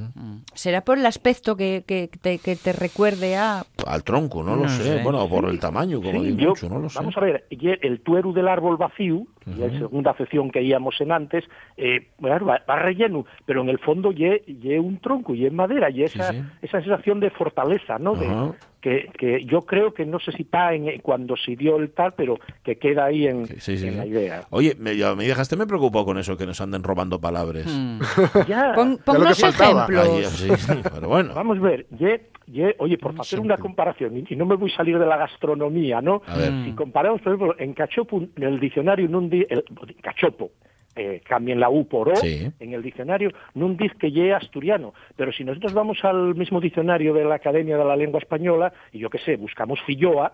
¿Será por el aspecto que, que te, que te recuerde a...? Al tronco, no, lo No sé. sé. Bueno, por el tamaño, como Sí, digo yo- mucho, no lo sé. Vamos a ver, el tuero del árbol vacío, y la segunda acepción que íbamos en antes, eh, bueno, va, va relleno, pero en el fondo ye, ye un tronco, y en madera, y esa, sí. esa sensación de fortaleza, ¿no? De- Ajá. que, que yo creo que no sé si está en, cuando se dio el tal, pero que queda ahí en, Sí, sí, en sí. la idea. Oye, me, ya me dejaste me preocupó con eso, que nos anden robando palabras. Mm. Ya, Pon, ponnos. Ay, ejemplos. sí, sí, pero bueno. vamos a ver, ye, ye- oye, por hacer una comparación, y, y no me voy a salir de la gastronomía, ¿no? A ver. Si comparamos, por ejemplo, en cachopo, en el diccionario, nun di, el, cachopo, eh, cambien la U por O, Sí. en el diccionario, nun diz que ye asturiano. Pero si nosotros vamos al mismo diccionario de la Academia de la Lengua Española, y yo qué sé, buscamos filloa,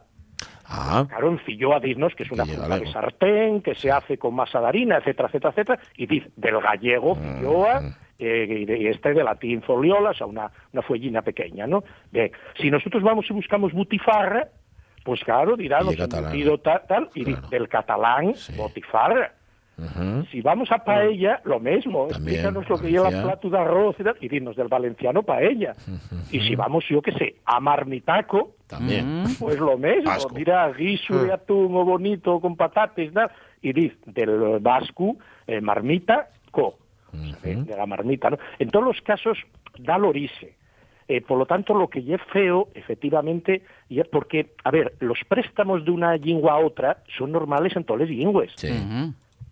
Ah, claro, en filloa diznos que es una fruta de sartén, que se hace con masa de harina, etcétera, etcétera, etcétera, y diz del gallego Mm, filloa, eh, y, de- y este de latín foliola, o sea, una, una fuellina pequeña, ¿no? Bien, si nosotros vamos y buscamos butifarra, pues claro, de catalán. embutido tal, tal, y diz Claro. del catalán, Sí. botifarra. ujú. Si vamos a paella, lo mismo. También, Explícanos lo que lleva el plato de arroz y, tal, y dinos del valenciano paella. Y si vamos, yo qué sé, a marmitaco, También. pues lo mismo. Vasco. Mira, guiso de atún o bonito con patates, tal, y dice del vasco, eh, marmita, co, o sea, de, de la marmita, ¿no? En todos los casos, da lorice. Eh, por lo tanto, lo que es feo, efectivamente, es porque, a ver, los préstamos de una lengua a otra son normales en todas las lenguas. Sí.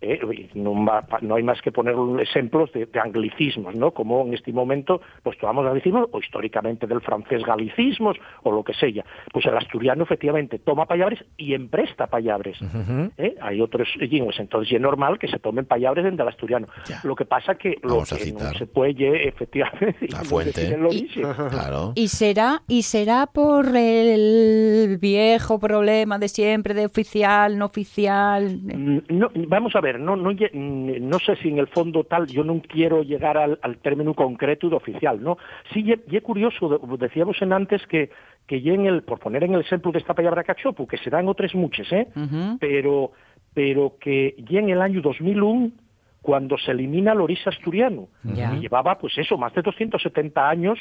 Eh, y no, hay más que poner ejemplos de, de anglicismos, ¿no? Como en este momento, pues tomamos anglicismos, o históricamente del francés galicismos, o lo que sea. Pues el asturiano, efectivamente, toma palabras y empresta palabras. ¿eh? Hay otros lenguas, entonces es normal que se tomen palabras del asturiano. Ya. Lo que pasa que lo Vamos que no se puede, efectivamente, La fuente. el origen. Claro. ¿Y será, ¿Y será por el viejo problema de siempre de oficial, no oficial? Mm, No, vamos a ver, no, no, mm, no sé si en el fondo tal, yo no quiero llegar al, al término concreto de oficial, ¿no? Sí, y es curioso, de- decíamos en antes que, que ye en el, por poner en el ejemplo de esta palabra cachopo, que se dan otras muchas, ¿eh? Pero, pero que ya en el año 2001, cuando se elimina el orisa asturiano, Ya. y llevaba, pues eso, más de 270 años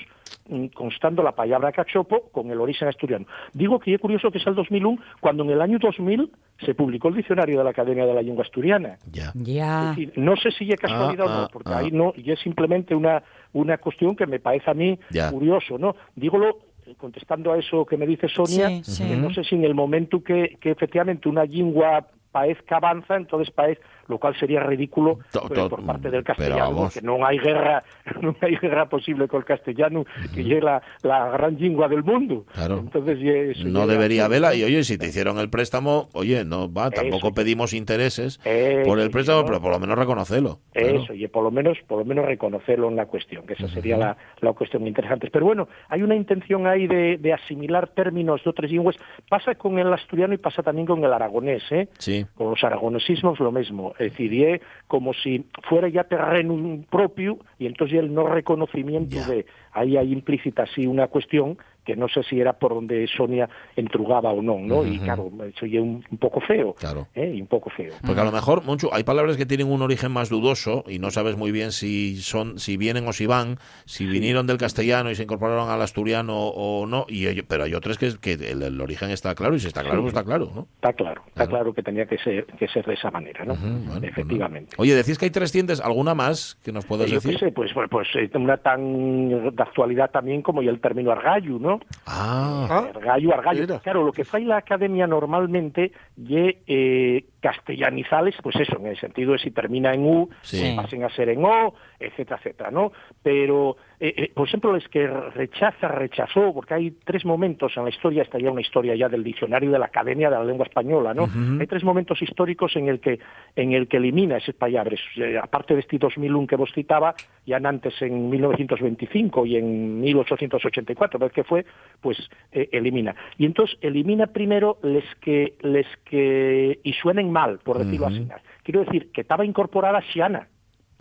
mm, constando la palabra cachopo con el origen asturiano. Digo que es curioso que es el 2001, cuando en el año 2000 se publicó el diccionario de la Academia de la Lengua Asturiana. Ya. Ya. Es decir, no sé si es casualidad Ah, o no, ah, porque ah. ahí no, y es simplemente una, una cuestión que me parece a mí curioso, ¿no? Dígolo eh, contestando a eso que me dice Sonia, Sí, sí. que no sé si en el momento que, que efectivamente una lengua parezca avanza, entonces parece, lo cual sería ridículo To- to- por parte del castellano, porque no hay guerra, no hay guerra posible con el castellano, que es la, la gran lengua del mundo. Claro. Entonces, eso No debería haberla. Y oye, si te hicieron el préstamo, oye, no va, tampoco Eso. pedimos intereses Eso, por el préstamo, ¿no? pero por lo menos reconocelo. Eso, y por lo menos, por lo menos reconocerlo en la cuestión, que esa sería la, la cuestión interesante. Pero bueno, hay una intención ahí de, de asimilar términos de otras lenguas. Pasa con el asturiano y pasa también con el aragonés, ¿eh? Sí. Con los aragonesismos lo mismo. Es decir, como si fuera ya terreno propio y entonces el no reconocimiento de... Ahí hay implícita así una cuestión que no sé si era por donde Sonia entrugaba o no, ¿no? Y claro, eso ya es un, un poco feo, Claro. ¿eh? Y un poco feo. Porque a lo mejor, mucho, hay palabras que tienen un origen más dudoso y no sabes muy bien si son, si vienen o si van, si vinieron del castellano y se incorporaron al asturiano o no, y ello- pero hay otras que, que el, el origen está claro y si está claro, pues está claro, ¿no? Está claro, está Claro. claro que tenía que ser, que ser de esa manera, ¿no? Bueno, pues Efectivamente. Oye, decís que hay 300, ¿alguna más que nos puedas Yo qué decir? sé, pues, pues, pues, eh, una tan de actualidad también como ya el término argallo, ¿no? Ah, Ah, Argallo, argallo. mira. Claro, lo que fai la academia normalmente ye eh, castellanizales, pues eso, en el sentido de si termina en U, Sí. pasen a ser en O, etcétera, etcétera, ¿no? Pero, eh, eh, por ejemplo, es que rechaza, rechazó, porque hay tres momentos en la historia, esta ya una historia ya del diccionario de la Academia de la Lengua Española, ¿no? Hay tres momentos históricos en el que en el que elimina esas palabras, Eh, aparte de este 2001 que vos citaba, ya antes en 1925 y en 1884, vez que fue, pues eh, elimina. Y entonces elimina primero les que les que y suenen mal, por decirlo así. Quiero decir que estaba incorporada Xiana.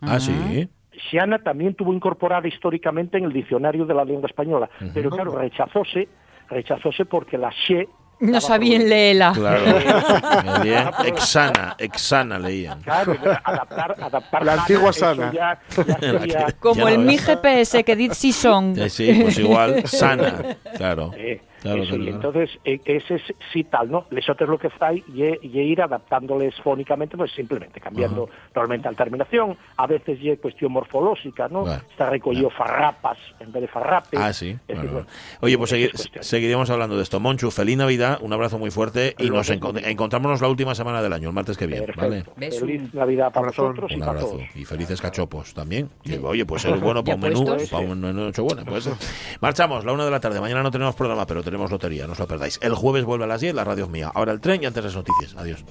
ah, sí. Xiana también tuvo incorporada históricamente en el diccionario de la lengua española, pero claro, rechazóse, rechazóse porque la Xe No sabían leerla. Claro. Exana, exana leían. Claro, adaptar, adaptar La antigua sana. ya- ya sería- Como Ya el mi. GPS que dice sí son. Eh, sí, pues igual, sana. Claro. Eh, Claro, eso, claro, y claro. entonces eh, ese es sí tal, ¿no? Lesotres lo que fai y, y ir adaptándoles fónicamente, pues simplemente cambiando normalmente la terminación, a veces y cuestión morfológica, ¿no? Bueno, Está recogido farrapas en vez de farrapes. Ah, sí. Bueno, decir, bueno. bueno, Oye, pues segui- seguiremos hablando de esto. Monchu, feliz Navidad, un abrazo muy fuerte y nos encont- encontramos la última semana del año, el martes que viene, ¿vale? Feliz Navidad para Abrazón. vosotros y Un para abrazo todos. y felices cachopos también. Que, oye, pues es bueno para ¿Ya un menú, para un menú Nochebuena, puede ser. Marchamos, la una de la tarde. Mañana no tenemos programa, pero tenemos lotería, no os lo perdáis. El jueves vuelve a las 10, la radio es mía. Ahora el tren y antes las noticias. Adiós.